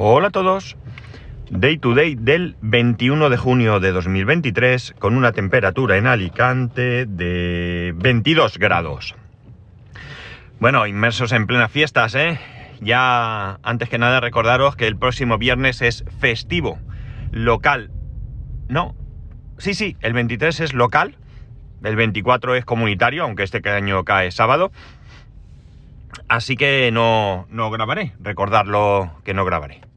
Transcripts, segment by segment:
Hola a todos. Day to day del 21 de junio de 2023 con una temperatura en Alicante de 22 grados. Bueno, inmersos en plenas fiestas, ¿eh? Ya antes que nada recordaros que el próximo viernes es festivo, local. No, sí, sí, el 23 es local, el 24 es comunitario, aunque este año cae sábado. Así que no, no grabaré, recordarlo que no grabaré.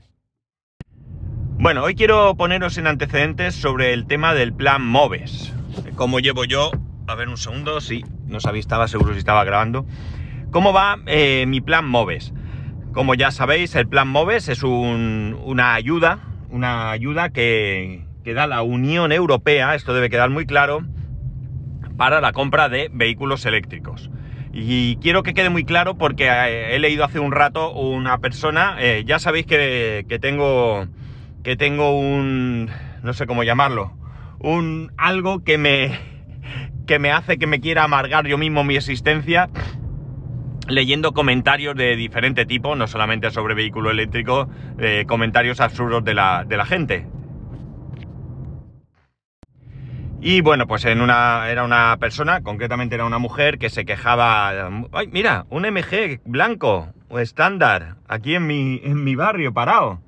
Bueno, hoy quiero poneros en antecedentes sobre el tema del plan MOVES. ¿Cómo llevo yo? A ver un segundo, sí, no sabía, estaba seguro si estaba grabando. ¿Cómo va eh, mi plan MOVES? Como ya sabéis, el plan MOVES es una ayuda, una ayuda que, que da la Unión Europea, esto debe quedar muy claro, para la compra de vehículos eléctricos. Y quiero que quede muy claro porque eh, he leído hace un rato una persona, eh, ya sabéis que, que tengo que tengo un, no sé cómo llamarlo, un algo que me, que me hace que me quiera amargar yo mismo mi existencia leyendo comentarios de diferente tipo, no solamente sobre vehículo eléctrico, eh, comentarios absurdos de la, de la gente. Y bueno, pues en una, era una persona, concretamente era una mujer, que se quejaba, ay, mira, un MG blanco o estándar, aquí en mi, en mi barrio, parado.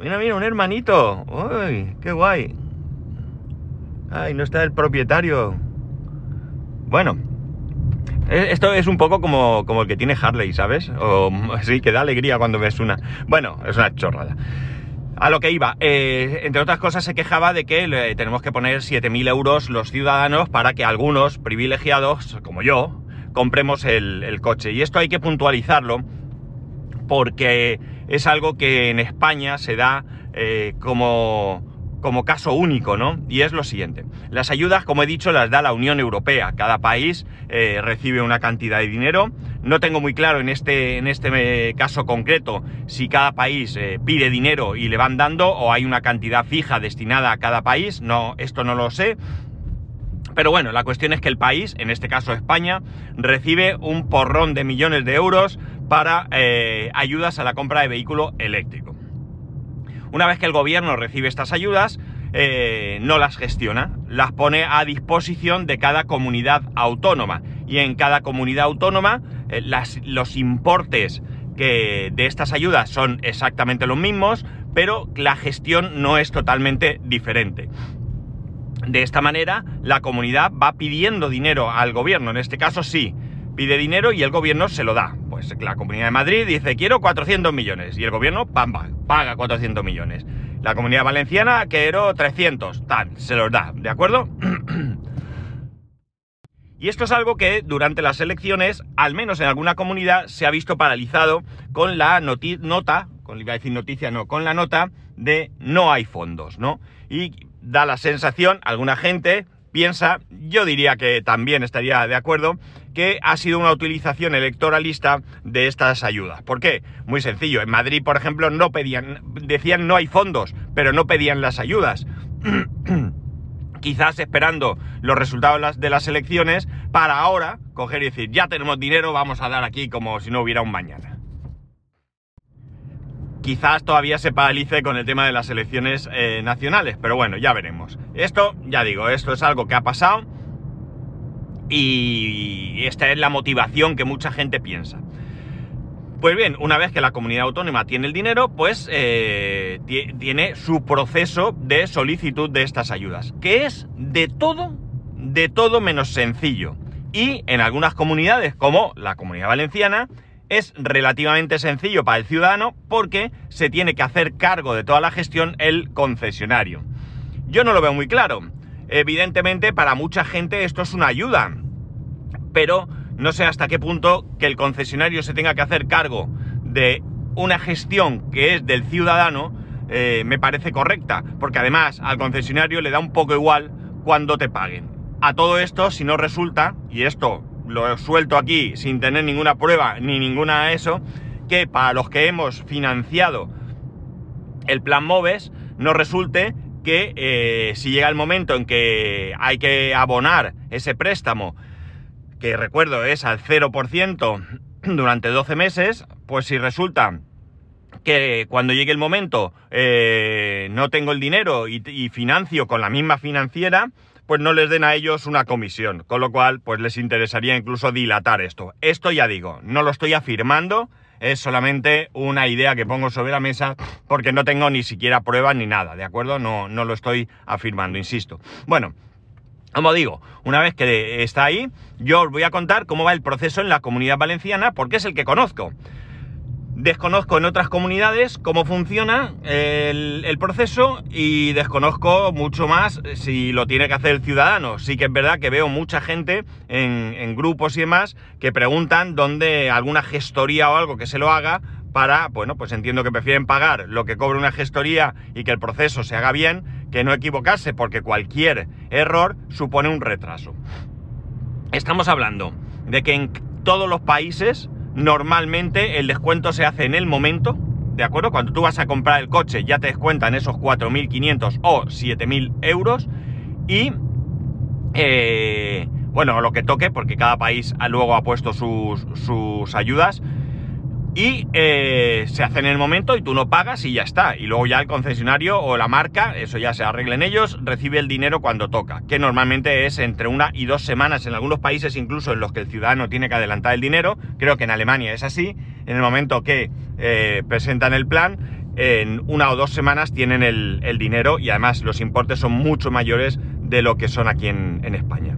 Mira, mira, un hermanito. ¡Uy! ¡Qué guay! ¡Ay, no está el propietario! Bueno, e, esto es un poco como, como el que tiene Harley, ¿sabes? O sí, que da alegría cuando ves una. Bueno, es una chorrada. A lo que iba, eh, entre otras cosas se quejaba de que tenemos que poner 7.000 euros los ciudadanos para que algunos privilegiados, como yo, compremos el coche. Y esto hay que puntualizarlo porque es algo que en España se da eh, como, como caso único, ¿no? Y es lo siguiente. Las ayudas, como he dicho, las da la Unión Europea. Cada país eh, recibe una cantidad de dinero. No tengo muy claro en este, en este eh, caso concreto si cada país pide dinero y le van dando o hay una cantidad fija destinada a cada país. No, esto no lo sé. Pero bueno, la cuestión es que el país, en este caso España, recibe un porrón de millones de euros para eh, ayudas a la compra de vehículo eléctrico. Una vez que el gobierno recibe estas ayudas, eh, no las gestiona, las pone a disposición de cada comunidad autónoma. Y en cada comunidad autónoma eh, los importes que de estas ayudas son exactamente los mismos, pero la gestión no es totalmente diferente. De esta manera, la comunidad va pidiendo dinero al gobierno, en este caso sí, pide dinero y el gobierno se lo da. Pues la Comunidad de Madrid dice quiero 400 millones y el gobierno pamba, paga 400 millones. La Comunidad Valenciana quiero 300, tal, se los da, ¿de acuerdo? y esto es algo que durante las elecciones, al menos en alguna comunidad, se ha visto paralizado con la nota, con, iba a decir noticia, no, con la nota de no hay fondos, ¿no? Y da la sensación, alguna gente, piensa, yo diría que también estaría de acuerdo, que ha sido una utilización electoralista de estas ayudas. ¿Por qué? Muy sencillo. En Madrid, por ejemplo, no pedían, decían no hay fondos, pero no pedían las ayudas. Quizás esperando los resultados de las elecciones para ahora coger y decir, ya tenemos dinero, vamos a dar aquí como si no hubiera un mañana quizás todavía se paralice con el tema de las elecciones eh, nacionales, pero bueno, ya veremos. Esto, ya digo, esto es algo que ha pasado y esta es la motivación que mucha gente piensa. Pues bien, una vez que la comunidad autónoma tiene el dinero, pues eh, tiene su proceso de solicitud de estas ayudas, que es de todo, de todo menos sencillo. Y en algunas comunidades, como la comunidad valenciana, es relativamente sencillo para el ciudadano porque se tiene que hacer cargo de toda la gestión el concesionario. Yo no lo veo muy claro. Evidentemente para mucha gente esto es una ayuda, pero no sé hasta qué punto que el concesionario se tenga que hacer cargo de una gestión que es del ciudadano eh, me parece correcta, porque además al concesionario le da un poco igual cuando te paguen. A todo esto, si no resulta, y esto lo suelto aquí sin tener ninguna prueba ni ninguna eso, que para los que hemos financiado el plan MOVES, nos resulte que eh, si llega el momento en que hay que abonar ese préstamo, que recuerdo es al 0% durante 12 meses, pues si resulta que cuando llegue el momento eh, no tengo el dinero y, y financio con la misma financiera, pues no les den a ellos una comisión, con lo cual pues les interesaría incluso dilatar esto. Esto ya digo, no lo estoy afirmando, es solamente una idea que pongo sobre la mesa porque no tengo ni siquiera pruebas ni nada, ¿de acuerdo? No, no lo estoy afirmando, insisto. Bueno, como digo, una vez que está ahí, yo os voy a contar cómo va el proceso en la comunidad valenciana porque es el que conozco. Desconozco en otras comunidades cómo funciona el, proceso y desconozco mucho más si lo tiene que hacer el ciudadano. Sí que es verdad que veo mucha gente en, en grupos y demás que preguntan dónde alguna gestoría o algo que se lo haga para, bueno, pues entiendo que prefieren pagar lo que cobre una gestoría y que el proceso se haga bien, que no equivocarse, porque cualquier error supone un retraso. Estamos hablando de que en todos los países normalmente el descuento se hace en el momento, ¿de acuerdo? Cuando tú vas a comprar el coche ya te descuentan esos 4.500 o 7.000 euros y, eh, bueno, lo que toque, porque cada país luego ha puesto sus, sus ayudas, y eh, se hace en el momento y tú no pagas y ya está. Y luego ya el concesionario o la marca, eso ya se arreglen ellos, recibe el dinero cuando toca, que normalmente es entre una y dos semanas en algunos países incluso en los que el ciudadano tiene que adelantar el dinero. Creo que en Alemania es así. En el momento que eh, presentan el plan, en una o dos semanas tienen el, dinero y además los importes son mucho mayores de lo que son aquí en España.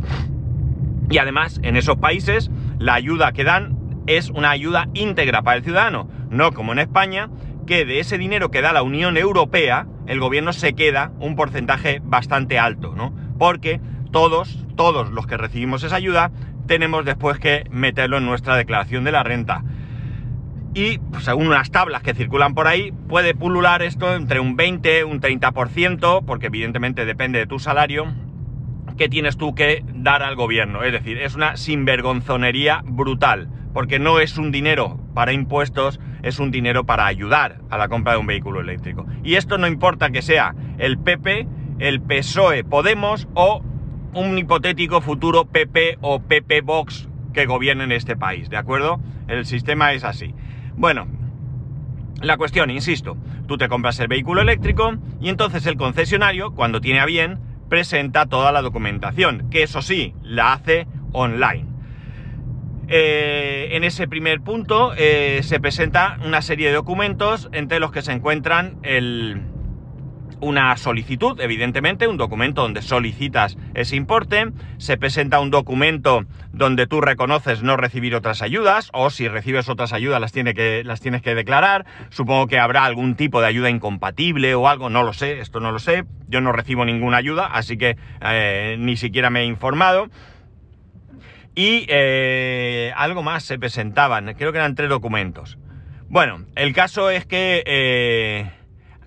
Y además en esos países la ayuda que dan es una ayuda íntegra para el ciudadano, no como en España, que de ese dinero que da la Unión Europea, el gobierno se queda un porcentaje bastante alto, ¿no? Porque todos, todos los que recibimos esa ayuda, tenemos después que meterlo en nuestra declaración de la renta. Y pues, según unas tablas que circulan por ahí, puede pulular esto entre un 20, un 30%, porque evidentemente depende de tu salario, que tienes tú que dar al gobierno. Es decir, es una sinvergonzonería brutal porque no es un dinero para impuestos, es un dinero para ayudar a la compra de un vehículo eléctrico. Y esto no importa que sea el PP, el PSOE Podemos o un hipotético futuro PP o PP Vox que gobiernen este país, ¿de acuerdo? El sistema es así. Bueno, la cuestión, insisto, tú te compras el vehículo eléctrico y entonces el concesionario, cuando tiene a bien, presenta toda la documentación, que eso sí, la hace online. Eh, en ese primer punto eh, se presenta una serie de documentos entre los que se encuentran una solicitud, evidentemente, un documento donde solicitas ese importe, se presenta un documento donde tú reconoces no recibir otras ayudas, o si recibes otras ayudas las, tiene que, las tienes que declarar, supongo que habrá algún tipo de ayuda incompatible o algo, no lo sé, esto no lo sé, yo no recibo ninguna ayuda, así que eh, ni siquiera me he informado. Y eh, algo más se presentaban, creo que eran tres documentos. Bueno, el caso es que eh,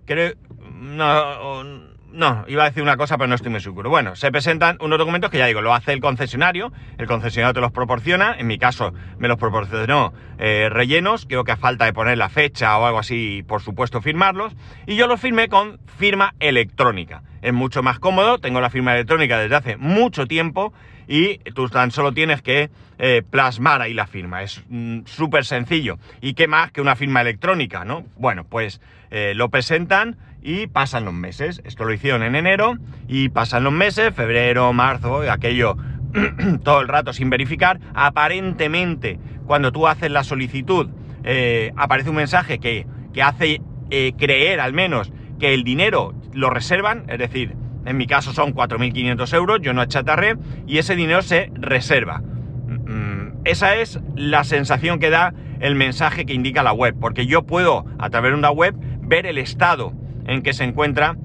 creo... No, no, iba a decir una cosa, pero no estoy muy seguro. Bueno, se presentan unos documentos que ya digo, lo hace el concesionario, el concesionario te los proporciona, en mi caso me los proporcionó eh, rellenos, creo que a falta de poner la fecha o algo así, por supuesto firmarlos, y yo los firmé con firma electrónica. Es mucho más cómodo, tengo la firma electrónica desde hace mucho tiempo y tú tan solo tienes que eh, plasmar ahí la firma. Es mm, súper sencillo. ¿Y qué más que una firma electrónica, no? Bueno, pues eh, lo presentan y pasan los meses. Esto lo hicieron en enero y pasan los meses, febrero, marzo, aquello todo el rato sin verificar. Aparentemente, cuando tú haces la solicitud, eh, aparece un mensaje que, que hace creer al menos que el dinero lo reservan, es decir, en mi caso son 4.500 euros, yo no achatarré, y ese dinero se reserva. Mm, esa es la sensación que da el mensaje que indica la web, porque yo puedo, a través de una web, ver el estado en que se encuentra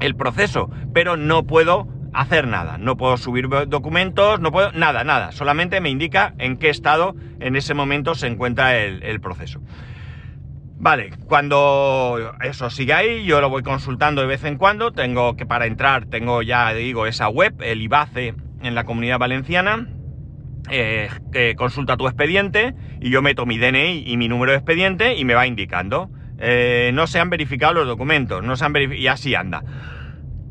el proceso, pero no puedo hacer nada, no puedo subir documentos, no puedo, nada, nada, solamente me indica en qué estado en ese momento se encuentra el, el proceso. Vale, cuando eso sigue ahí, yo lo voy consultando de vez en cuando. Tengo que para entrar, tengo ya, digo, esa web, el IBACE en la comunidad valenciana. Eh, consulta tu expediente y yo meto mi DNI y mi número de expediente y me va indicando. Eh, no se han verificado los documentos, no se han y así anda.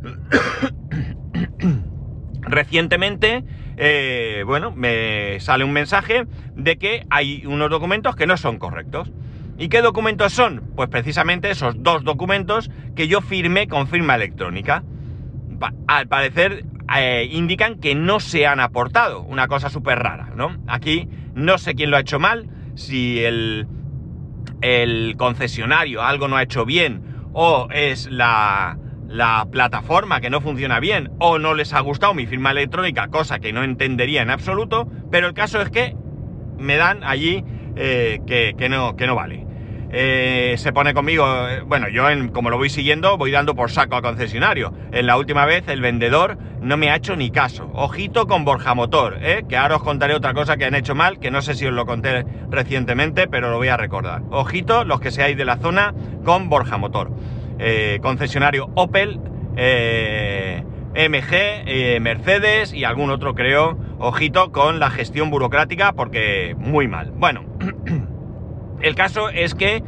Recientemente, eh, bueno, me sale un mensaje de que hay unos documentos que no son correctos. ¿Y qué documentos son? Pues precisamente esos dos documentos que yo firmé con firma electrónica. Al parecer eh, indican que no se han aportado, una cosa súper rara, ¿no? Aquí no sé quién lo ha hecho mal, si el, el concesionario algo no ha hecho bien o es la, la plataforma que no funciona bien o no les ha gustado mi firma electrónica, cosa que no entendería en absoluto, pero el caso es que me dan allí eh, que, no, que no vale. Eh, se pone conmigo, eh, bueno, yo como lo voy siguiendo voy dando por saco al concesionario. En la última vez el vendedor no me ha hecho ni caso. Ojito con Borja Motor, que ahora os contaré otra cosa que han hecho mal, que no sé si os lo conté recientemente, pero lo voy a recordar. Ojito los que seáis de la zona con Borja Motor. Eh, concesionario Opel, eh, MG, eh, Mercedes y algún otro creo. Ojito con la gestión burocrática porque muy mal. Bueno, el caso es que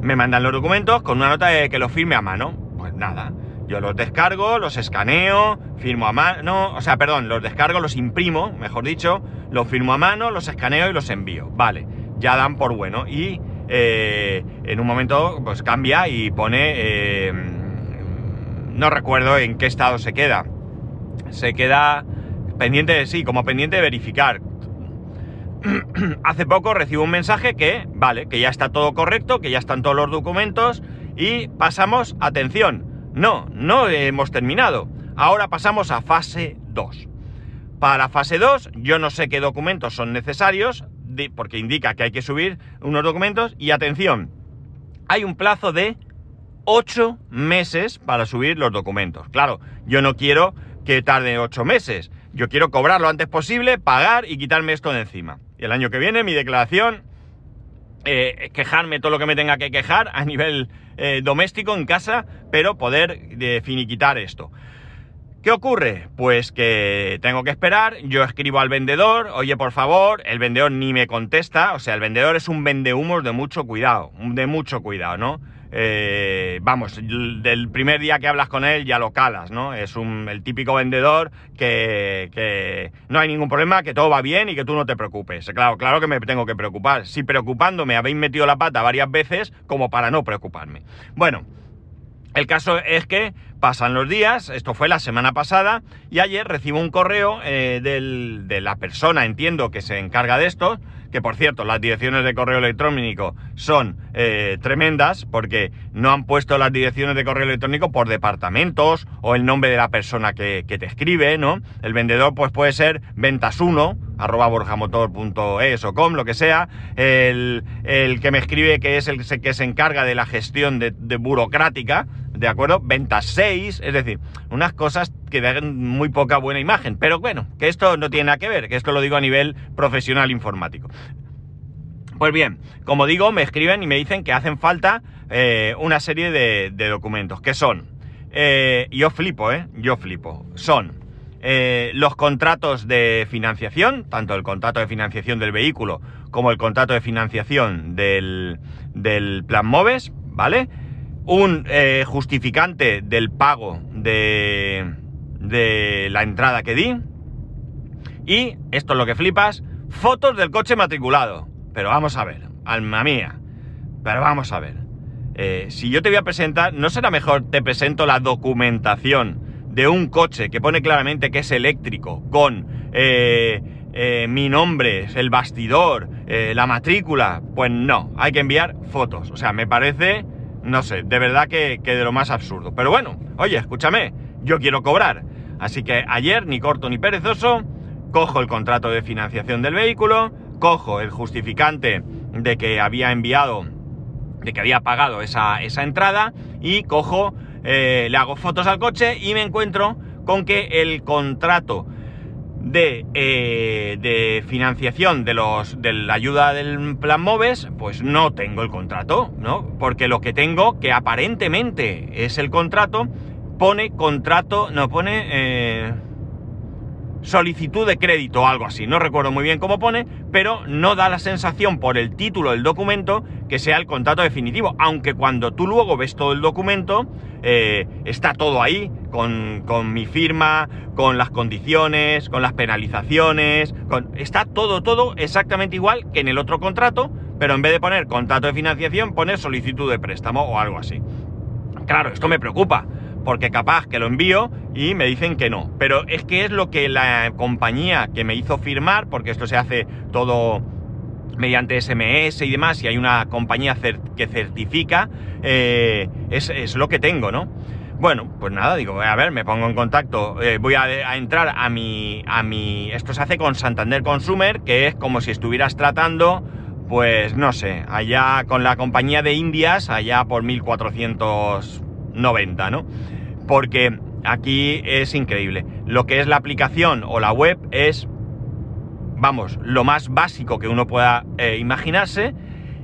me mandan los documentos con una nota de que los firme a mano. Pues nada, yo los descargo, los escaneo, firmo a mano, o sea, perdón, los descargo, los imprimo, mejor dicho, los firmo a mano, los escaneo y los envío. Vale, ya dan por bueno. Y eh, en un momento pues cambia y pone, eh, no recuerdo en qué estado se queda. Se queda pendiente de sí, como pendiente de verificar. Hace poco recibo un mensaje que, vale, que ya está todo correcto, que ya están todos los documentos y pasamos, atención, no, no hemos terminado. Ahora pasamos a fase 2. Para fase 2 yo no sé qué documentos son necesarios, porque indica que hay que subir unos documentos y atención, hay un plazo de 8 meses para subir los documentos. Claro, yo no quiero que tarde 8 meses, yo quiero cobrar lo antes posible, pagar y quitarme esto de encima. Y el año que viene mi declaración, eh, quejarme todo lo que me tenga que quejar a nivel eh, doméstico en casa, pero poder eh, finiquitar esto. ¿Qué ocurre? Pues que tengo que esperar, yo escribo al vendedor, oye por favor, el vendedor ni me contesta, o sea, el vendedor es un vendehumos de mucho cuidado, de mucho cuidado, ¿no? Eh, vamos, del primer día que hablas con él ya lo calas, ¿no? Es un, el típico vendedor que, no hay ningún problema, que todo va bien y que tú no te preocupes. Claro, claro que me tengo que preocupar. Si preocupándome habéis metido la pata varias veces como para no preocuparme. Bueno, el caso es que pasan los días, esto fue la semana pasada, y ayer recibo un correo eh, de la persona, entiendo, que se encarga de esto, que por cierto, las direcciones de correo electrónico son eh, tremendas, porque no han puesto las direcciones de correo electrónico por departamentos o el nombre de la persona que, te escribe, ¿no? El vendedor pues puede ser ventas1, arroba borjamotor.es o com, lo que sea, el, que me escribe que es el que se encarga de la gestión de burocrática, ¿de acuerdo? Ventas 6, es decir, unas cosas que dan muy poca buena imagen. Pero bueno, que esto no tiene nada que ver, que esto lo digo a nivel profesional informático. Pues bien, como digo, me escriben y me dicen que hacen falta eh, una serie de, documentos, que son, eh, yo flipo, ¿eh? Yo flipo, son eh, los contratos de financiación, tanto el contrato de financiación del vehículo como el contrato de financiación del, del plan MOVES, ¿vale? Un eh, justificante del pago de, de la entrada que di. Y, esto es lo que flipas, fotos del coche matriculado. Pero vamos a ver, alma mía. Pero vamos a ver. Eh, si yo te voy a presentar, ¿no será mejor te presento la documentación de un coche que pone claramente que es eléctrico, con eh, mi nombre, el bastidor, la matrícula? Pues no, hay que enviar fotos. O sea, me parece no sé, de verdad que, de lo más absurdo. Pero bueno, oye, escúchame, yo quiero cobrar. Así que ayer, ni corto ni perezoso, cojo el contrato de financiación del vehículo, cojo el justificante de que había enviado, de que había pagado esa, esa entrada y cojo, eh, le hago fotos al coche y me encuentro con que el contrato eh, de, financiación de, los, de la ayuda del plan MOVES, pues no tengo el contrato, ¿no? Porque lo que tengo, que aparentemente es el contrato, pone contrato, no pone... Eh, solicitud de crédito o algo así. No recuerdo muy bien cómo pone, pero no da la sensación por el título del documento que sea el contrato definitivo. Aunque cuando tú luego ves todo el documento, eh, está todo ahí, con, con, mi firma, con las condiciones, con las penalizaciones, con, está todo, todo exactamente igual que en el otro contrato, pero en vez de poner contrato de financiación, pone solicitud de préstamo o algo así. Claro, esto me preocupa porque capaz que lo envío y me dicen que no. Pero es que es lo que la compañía que me hizo firmar, porque esto se hace todo mediante SMS y demás, y hay una compañía que certifica, eh, es, lo que tengo, ¿no? Bueno, pues nada, digo, a ver, me pongo en contacto, eh, voy a, entrar a mi, a mi... Esto se hace con Santander Consumer, que es como si estuvieras tratando, pues no sé, allá con la compañía de Indias, allá por 1490, ¿no? porque aquí es increíble. Lo que es la aplicación o la web es, vamos, lo más básico que uno pueda eh, imaginarse.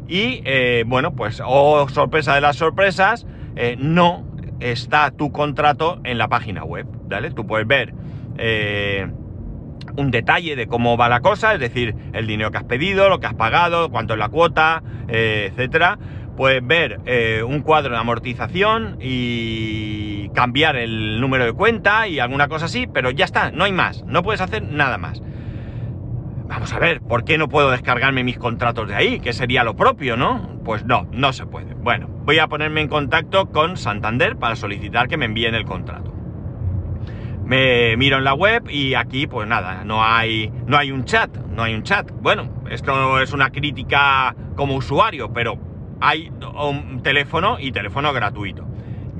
Y eh, bueno, pues, oh sorpresa de las sorpresas, eh, no está tu contrato en la página web, ¿vale? Tú puedes ver un detalle de cómo va la cosa, es decir, el dinero que has pedido, lo que has pagado, cuánto es la cuota, etcétera puedes ver eh, un cuadro de amortización y cambiar el número de cuenta y alguna cosa así, pero ya está, no hay más, no puedes hacer nada más. Vamos a ver, ¿por qué no puedo descargarme mis contratos de ahí? Que sería lo propio, ¿no? Pues no, no se puede. Bueno, voy a ponerme en contacto con Santander para solicitar que me envíen el contrato. Me miro en la web y aquí, pues nada, no hay, no hay un chat, no hay un chat. Bueno, esto es una crítica como usuario, pero hay un teléfono y teléfono gratuito.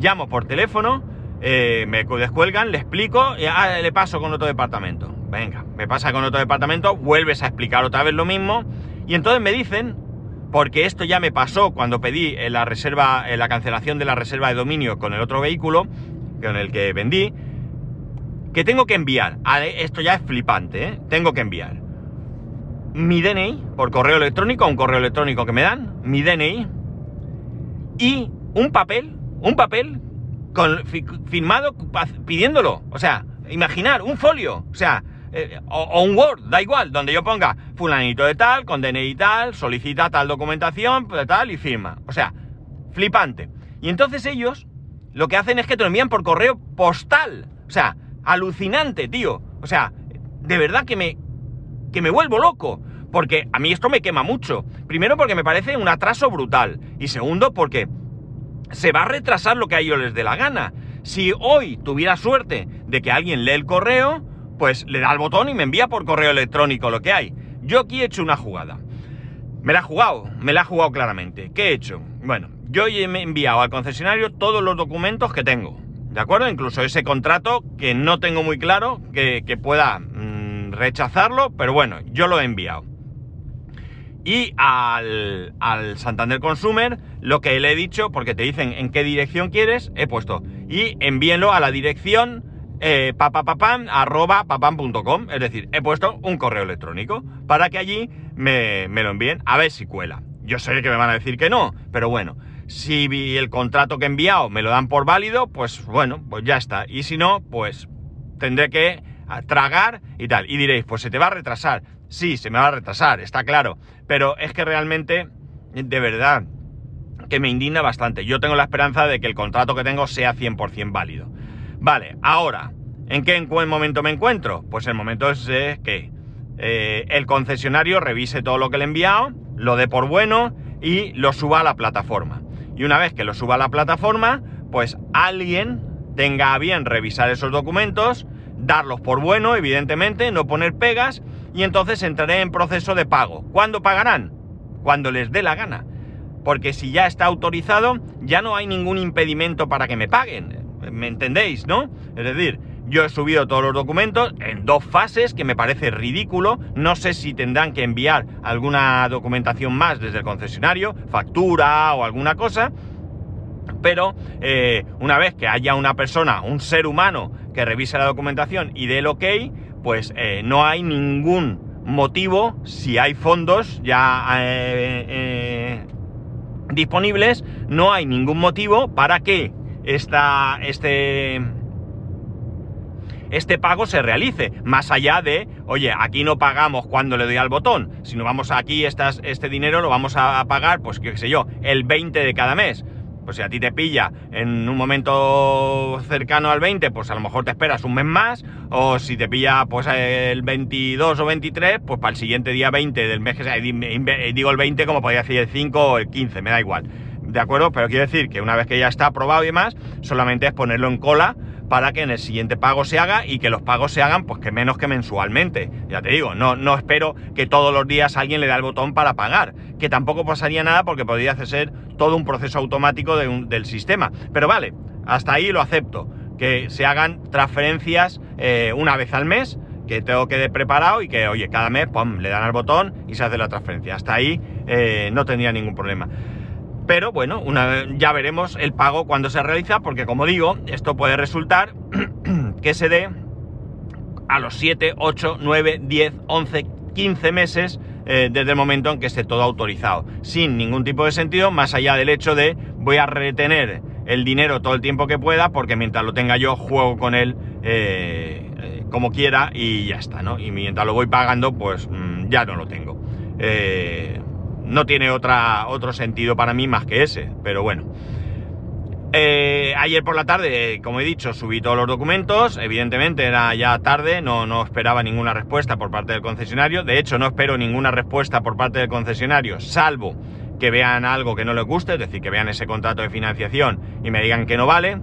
Llamo por teléfono, eh, me descuelgan, le explico, y, ah, le paso con otro departamento. Venga, me pasa con otro departamento, vuelves a explicar otra vez lo mismo, y entonces me dicen, porque esto ya me pasó cuando pedí la reserva, la cancelación de la reserva de dominio con el otro vehículo, con el que vendí, que tengo que enviar. Esto ya es flipante, ¿eh? Tengo que enviar mi DNI por correo electrónico, un correo electrónico que me dan, mi DNI y un papel, un papel con, firmado pidiéndolo. O sea, imaginar, un folio, o sea, eh, o, un Word, da igual, donde yo ponga fulanito de tal, con DNI tal, solicita tal documentación, de tal y firma. O sea, flipante. Y entonces ellos lo que hacen es que te lo envían por correo postal. O sea, alucinante, tío. O sea, de verdad que me, que me vuelvo loco. Porque a mí esto me quema mucho. Primero porque me parece un atraso brutal. Y segundo porque se va a retrasar lo que a ellos les dé la gana. Si hoy tuviera suerte de que alguien lee el correo, pues le da al botón y me envía por correo electrónico lo que hay. Yo aquí he hecho una jugada. Me la he jugado, me la he jugado claramente. ¿Qué he hecho? Bueno, yo he enviado al concesionario todos los documentos que tengo. ¿De acuerdo? Incluso ese contrato que no tengo muy claro que, pueda mm, rechazarlo, pero bueno, yo lo he enviado. Y al, Santander Consumer, lo que le he dicho, porque te dicen en qué dirección quieres, he puesto. Y envíenlo a la dirección eh. Es decir, he puesto un correo electrónico para que allí me, me, lo envíen a ver si cuela. Yo sé que me van a decir que no, pero bueno, si el contrato que he enviado me lo dan por válido, pues bueno, pues ya está. Y si no, pues tendré que tragar y tal. Y diréis, pues se te va a retrasar. Sí, se me va a retrasar, está claro. Pero es que realmente, de verdad, que me indigna bastante. Yo tengo la esperanza de que el contrato que tengo sea 100% válido. Vale, ahora, ¿en qué momento me encuentro? Pues el momento es que eh, el concesionario revise todo lo que le he enviado, lo dé por bueno y lo suba a la plataforma. Y una vez que lo suba a la plataforma, pues alguien tenga a bien revisar esos documentos, darlos por bueno, evidentemente, no poner pegas y entonces entraré en proceso de pago. ¿Cuándo pagarán? Cuando les dé la gana. Porque si ya está autorizado, ya no hay ningún impedimento para que me paguen. ¿Me entendéis, no? Es decir, yo he subido todos los documentos en dos fases, que me parece ridículo. No sé si tendrán que enviar alguna documentación más desde el concesionario, factura o alguna cosa. Pero eh, una vez que haya una persona, un ser humano, que revise la documentación y dé el ok, pues eh, no hay ningún motivo, si hay fondos ya eh, eh, disponibles, no hay ningún motivo para que esta, este, este pago se realice, más allá de, oye, aquí no pagamos cuando le doy al botón, sino vamos aquí, estas, este dinero lo vamos a pagar, pues qué sé yo, el 20 de cada mes. Pues si a ti te pilla en un momento cercano al 20, pues a lo mejor te esperas un mes más, o si te pilla pues el 22 o 23, pues para el siguiente día 20 del mes que sea, digo el 20 como podría decir el 5 o el 15, me da igual. ¿De acuerdo? Pero quiero decir que una vez que ya está aprobado y demás, solamente es ponerlo en cola para que en el siguiente pago se haga y que los pagos se hagan pues que menos que mensualmente. Ya te digo, no, no espero que todos los días alguien le dé el botón para pagar, que tampoco pasaría nada porque podría ser todo un proceso automático del sistema. Pero vale, hasta ahí lo acepto, que se hagan transferencias eh, una vez al mes, que tengo que preparado y que, oye, cada mes, pum, le dan al botón y se hace la transferencia. Hasta ahí eh, no tendría ningún problema. Pero bueno, una, ya veremos el pago cuando se realiza, porque como digo, esto puede resultar que se dé a los 7, 8, 9, 10, 11, 15 meses eh, desde el momento en que esté todo autorizado. Sin ningún tipo de sentido, más allá del hecho de voy a retener el dinero todo el tiempo que pueda, porque mientras lo tenga yo, juego con él eh, eh, como quiera y ya está, ¿no? Y mientras lo voy pagando, pues mm, ya no lo tengo no tiene otra, otro sentido para mí más que ese, pero bueno. Eh, ayer por la tarde, como he dicho, subí todos los documentos. Evidentemente era ya tarde, no, no esperaba ninguna respuesta por parte del concesionario. De hecho, no espero ninguna respuesta por parte del concesionario, salvo que vean algo que no les guste, es decir, que vean ese contrato de financiación y me digan que no vale.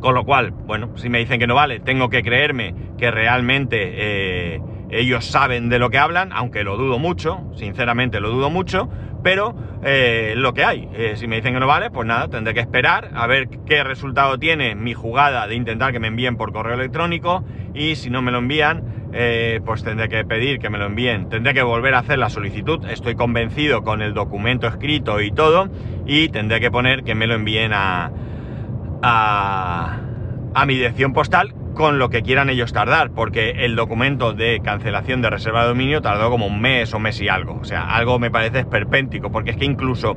Con lo cual, bueno, si me dicen que no vale, tengo que creerme que realmente eh, ellos saben de lo que hablan, aunque lo dudo mucho, sinceramente lo dudo mucho, pero eh, lo que hay. Eh, si me dicen que no vale, pues nada, tendré que esperar a ver qué resultado tiene mi jugada de intentar que me envíen por correo electrónico y si no me lo envían, eh, pues tendré que pedir que me lo envíen. Tendré que volver a hacer la solicitud. Estoy convencido con el documento escrito y todo y tendré que poner que me lo envíen a, a, a mi dirección postal con lo que quieran ellos tardar, porque el documento de cancelación de reserva de dominio tardó como un mes o mes y algo. O sea, algo me parece esperpéntico, porque es que incluso,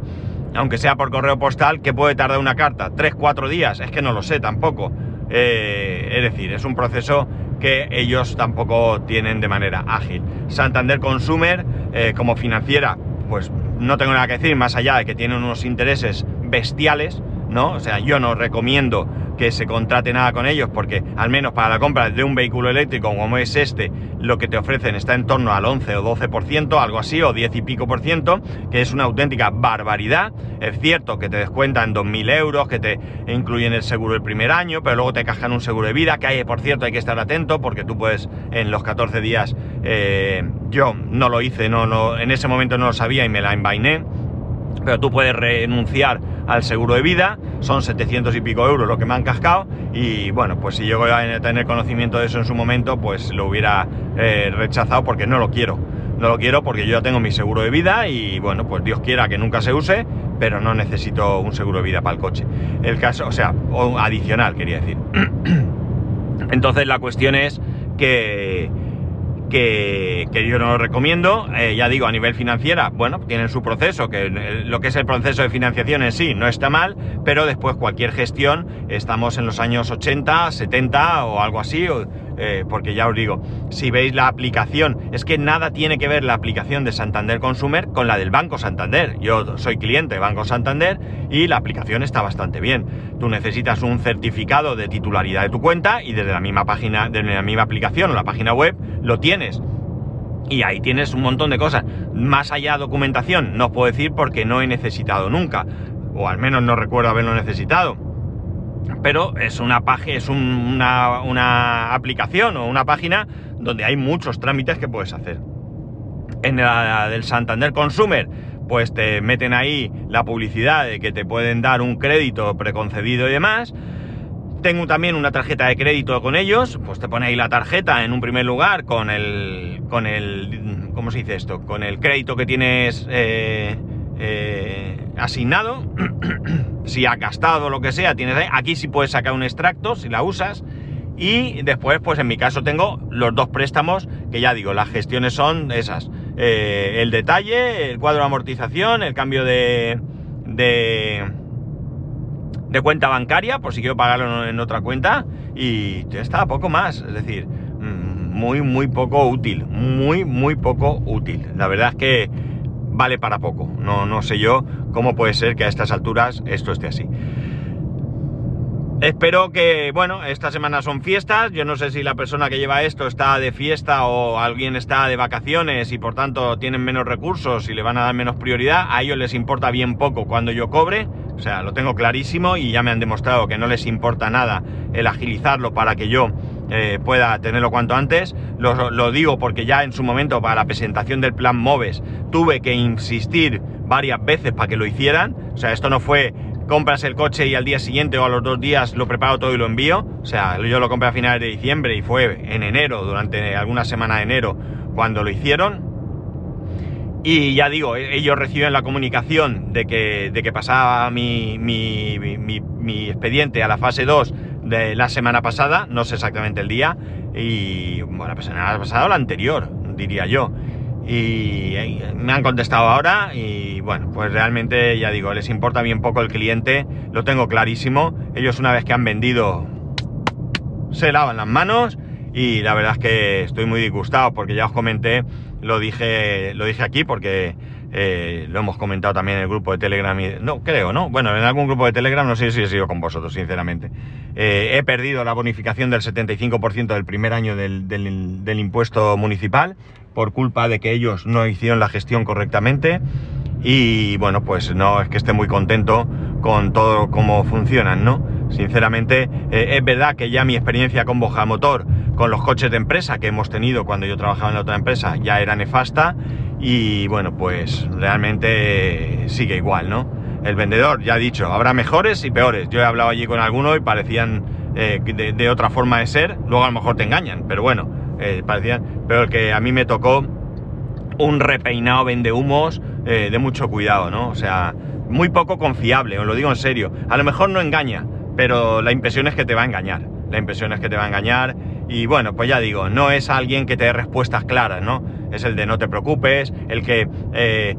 aunque sea por correo postal, ¿qué puede tardar una carta? ¿Tres, cuatro días? Es que no lo sé tampoco. Eh, es decir, es un proceso que ellos tampoco tienen de manera ágil. Santander Consumer, eh, como financiera, pues no tengo nada que decir, más allá de que tienen unos intereses bestiales, ¿no? O sea, yo no recomiendo que se contrate nada con ellos, porque al menos para la compra de un vehículo eléctrico como es este, lo que te ofrecen está en torno al 11 o 12%, algo así, o 10 y pico por ciento, que es una auténtica barbaridad. Es cierto que te descuentan 2.000 euros, que te incluyen el seguro el primer año, pero luego te cajan un seguro de vida, que hay, por cierto, hay que estar atento, porque tú puedes en los 14 días, eh, yo no lo hice, no, no, en ese momento no lo sabía y me la envainé pero tú puedes renunciar al seguro de vida, son 700 y pico euros lo que me han cascado y bueno, pues si yo voy a tener conocimiento de eso en su momento, pues lo hubiera eh, rechazado porque no lo quiero. No lo quiero porque yo ya tengo mi seguro de vida y bueno, pues Dios quiera que nunca se use, pero no necesito un seguro de vida para el coche. El caso, o sea, adicional quería decir. Entonces la cuestión es que que, yo no lo recomiendo. Eh, ya digo, a nivel financiera, bueno, tienen su proceso, que lo que es el proceso de financiación en sí no está mal, pero después cualquier gestión, estamos en los años 80, 70 o algo así, eh, porque ya os digo, si veis la aplicación, es que nada tiene que ver la aplicación de Santander Consumer con la del Banco Santander. Yo soy cliente de Banco Santander y la aplicación está bastante bien. Tú necesitas un certificado de titularidad de tu cuenta y desde la misma página, desde la misma aplicación o la página web, lo tienes. Y ahí tienes un montón de cosas. Más allá documentación, no os puedo decir porque no he necesitado nunca. O al menos no recuerdo haberlo necesitado pero es una página, es una, una, aplicación o una página donde hay muchos trámites que puedes hacer. En la del Santander Consumer, pues te meten ahí la publicidad de que te pueden dar un crédito preconcedido y demás. Tengo también una tarjeta de crédito con ellos, pues te pone ahí la tarjeta en un primer lugar con el, con el, ¿cómo se dice esto? Con el crédito que tienes eh, eh, asignado, si ha gastado lo que sea, tienes aquí sí puedes sacar un extracto si la usas y después pues en mi caso tengo los dos préstamos que ya digo, las gestiones son esas, eh, el detalle, el cuadro de amortización, el cambio de, de de cuenta bancaria, por si quiero pagarlo en otra cuenta, y ya está, poco más. Es decir, mm, muy, muy poco útil, muy, muy poco útil. La verdad es que vale para poco. No, no sé yo cómo puede ser que a estas alturas esto esté así. Espero que, bueno, esta semana son fiestas. Yo no sé si la persona que lleva esto está de fiesta o alguien está de vacaciones y por tanto tienen menos recursos y le van a dar menos prioridad. A ellos les importa bien poco cuando yo cobre. O sea, lo tengo clarísimo y ya me han demostrado que no les importa nada el agilizarlo para que yo eh, pueda tenerlo cuanto antes. Lo, digo porque ya en su momento para la presentación del plan MOVES tuve que insistir varias veces para que lo hicieran. O sea, esto no fue compras el coche y al día siguiente o a los dos días lo preparo todo y lo envío. O sea, yo lo compré a finales de diciembre y fue en enero, durante alguna semana de enero, cuando lo hicieron. Y ya digo, e-, ellos reciben la comunicación de que, de que pasaba mi, mi, mi, mi, expediente a la fase 2 de la semana pasada, no sé exactamente el día, y bueno, la semana pasada o la anterior, diría yo. Y me han contestado ahora y bueno, pues realmente ya digo, les importa bien poco el cliente, lo tengo clarísimo, ellos una vez que han vendido se lavan las manos y la verdad es que estoy muy disgustado porque ya os comenté, lo dije, lo dije aquí porque eh, lo hemos comentado también en el grupo de Telegram. Y, no, creo, ¿no? Bueno, en algún grupo de Telegram no sé si he sido con vosotros, sinceramente. Eh, he perdido la bonificación del 75% del primer año del, del, del, impuesto municipal por culpa de que ellos no hicieron la gestión correctamente. Y bueno, pues no es que esté muy contento con todo cómo funcionan, ¿no? Sinceramente, eh, es verdad que ya mi experiencia con Boja Motor, con los coches de empresa que hemos tenido cuando yo trabajaba en la otra empresa, ya era nefasta y bueno, pues realmente sigue igual, ¿no? El vendedor, ya ha dicho, habrá mejores y peores. Yo he hablado allí con alguno y parecían eh, de, de, otra forma de ser, luego a lo mejor te engañan, pero bueno, eh, parecían, pero el que a mí me tocó un repeinado vende humos eh, de mucho cuidado, ¿no? O sea, muy poco confiable, os lo digo en serio. A lo mejor no engaña, pero la impresión es que te va a engañar. La impresión es que te va a engañar y bueno, pues ya digo, no es alguien que te dé respuestas claras, ¿no? Es el de no te preocupes, el que eh,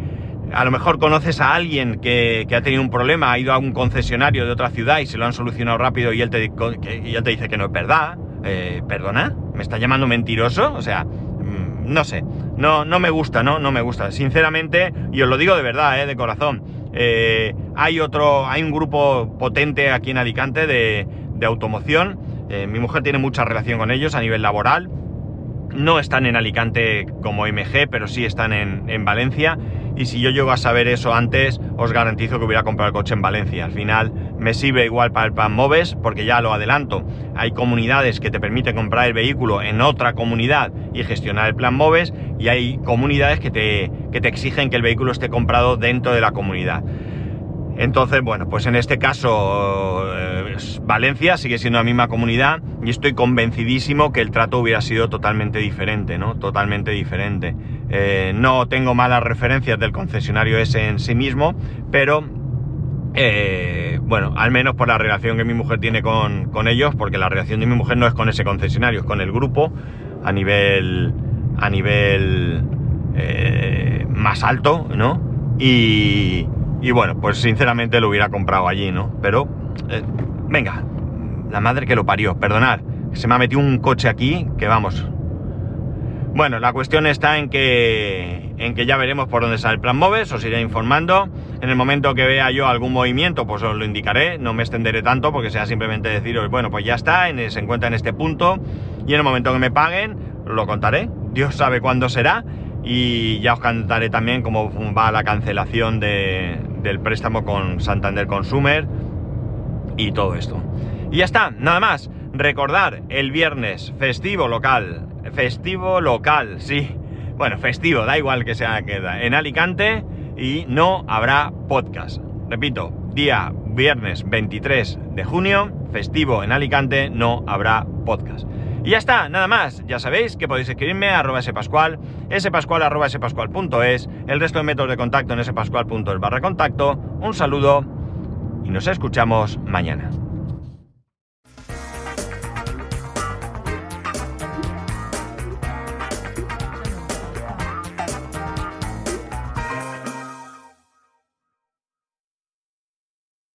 a lo mejor conoces a alguien que, que, ha tenido un problema, ha ido a un concesionario de otra ciudad y se lo han solucionado rápido y él te, dice que no es verdad. Eh, ¿Perdona? ¿Me está llamando mentiroso? O sea, mmm, no sé, no, no me gusta, ¿no? No me gusta. Sinceramente, y os lo digo de verdad, ¿eh? de corazón. Eh, hay otro, hay un grupo potente aquí en Alicante de, de automoción eh, mi mujer tiene mucha relación con ellos a nivel laboral. No están en Alicante como MG, pero sí están en, en, Valencia. Y si yo llego a saber eso antes, os garantizo que hubiera comprado el coche en Valencia. Al final me sirve igual para el plan Moves, porque ya lo adelanto. Hay comunidades que te permiten comprar el vehículo en otra comunidad y gestionar el plan Moves. Y hay comunidades que te, que te exigen que el vehículo esté comprado dentro de la comunidad. Entonces, bueno, pues en este caso eh, Valencia sigue siendo la misma comunidad y estoy convencidísimo que el trato hubiera sido totalmente diferente, ¿no? Totalmente diferente. Eh, no tengo malas referencias del concesionario ese en sí mismo, pero eh, bueno, al menos por la relación que mi mujer tiene con, con, ellos, porque la relación de mi mujer no es con ese concesionario, es con el grupo a nivel, a nivel más alto, ¿no? Y, y bueno, pues sinceramente lo hubiera comprado allí, ¿no? Pero, eh, venga, la madre que lo parió, perdonad, se me ha metido un coche aquí que vamos. Bueno, la cuestión está en que, en que ya veremos por dónde sale el plan Moves, os iré informando. En el momento que vea yo algún movimiento, pues os lo indicaré, no me extenderé tanto porque sea simplemente deciros, bueno, pues ya está, en, se encuentra en este punto y en el momento que me paguen, lo contaré. Dios sabe cuándo será y ya os contaré también cómo va la cancelación de, del préstamo con Santander Consumer y todo esto. Y ya está, nada más. Recordar el viernes festivo local. Festivo local, sí. Bueno, festivo, da igual que sea queda. En Alicante y no habrá podcast. Repito, día viernes 23 de junio, festivo en Alicante, no habrá podcast. Y ya está, nada más. Ya sabéis que podéis escribirme a arroba spascual, spascual arroba spascual.es, el resto de métodos de contacto en spascual.es barra contacto. Un saludo y nos escuchamos mañana.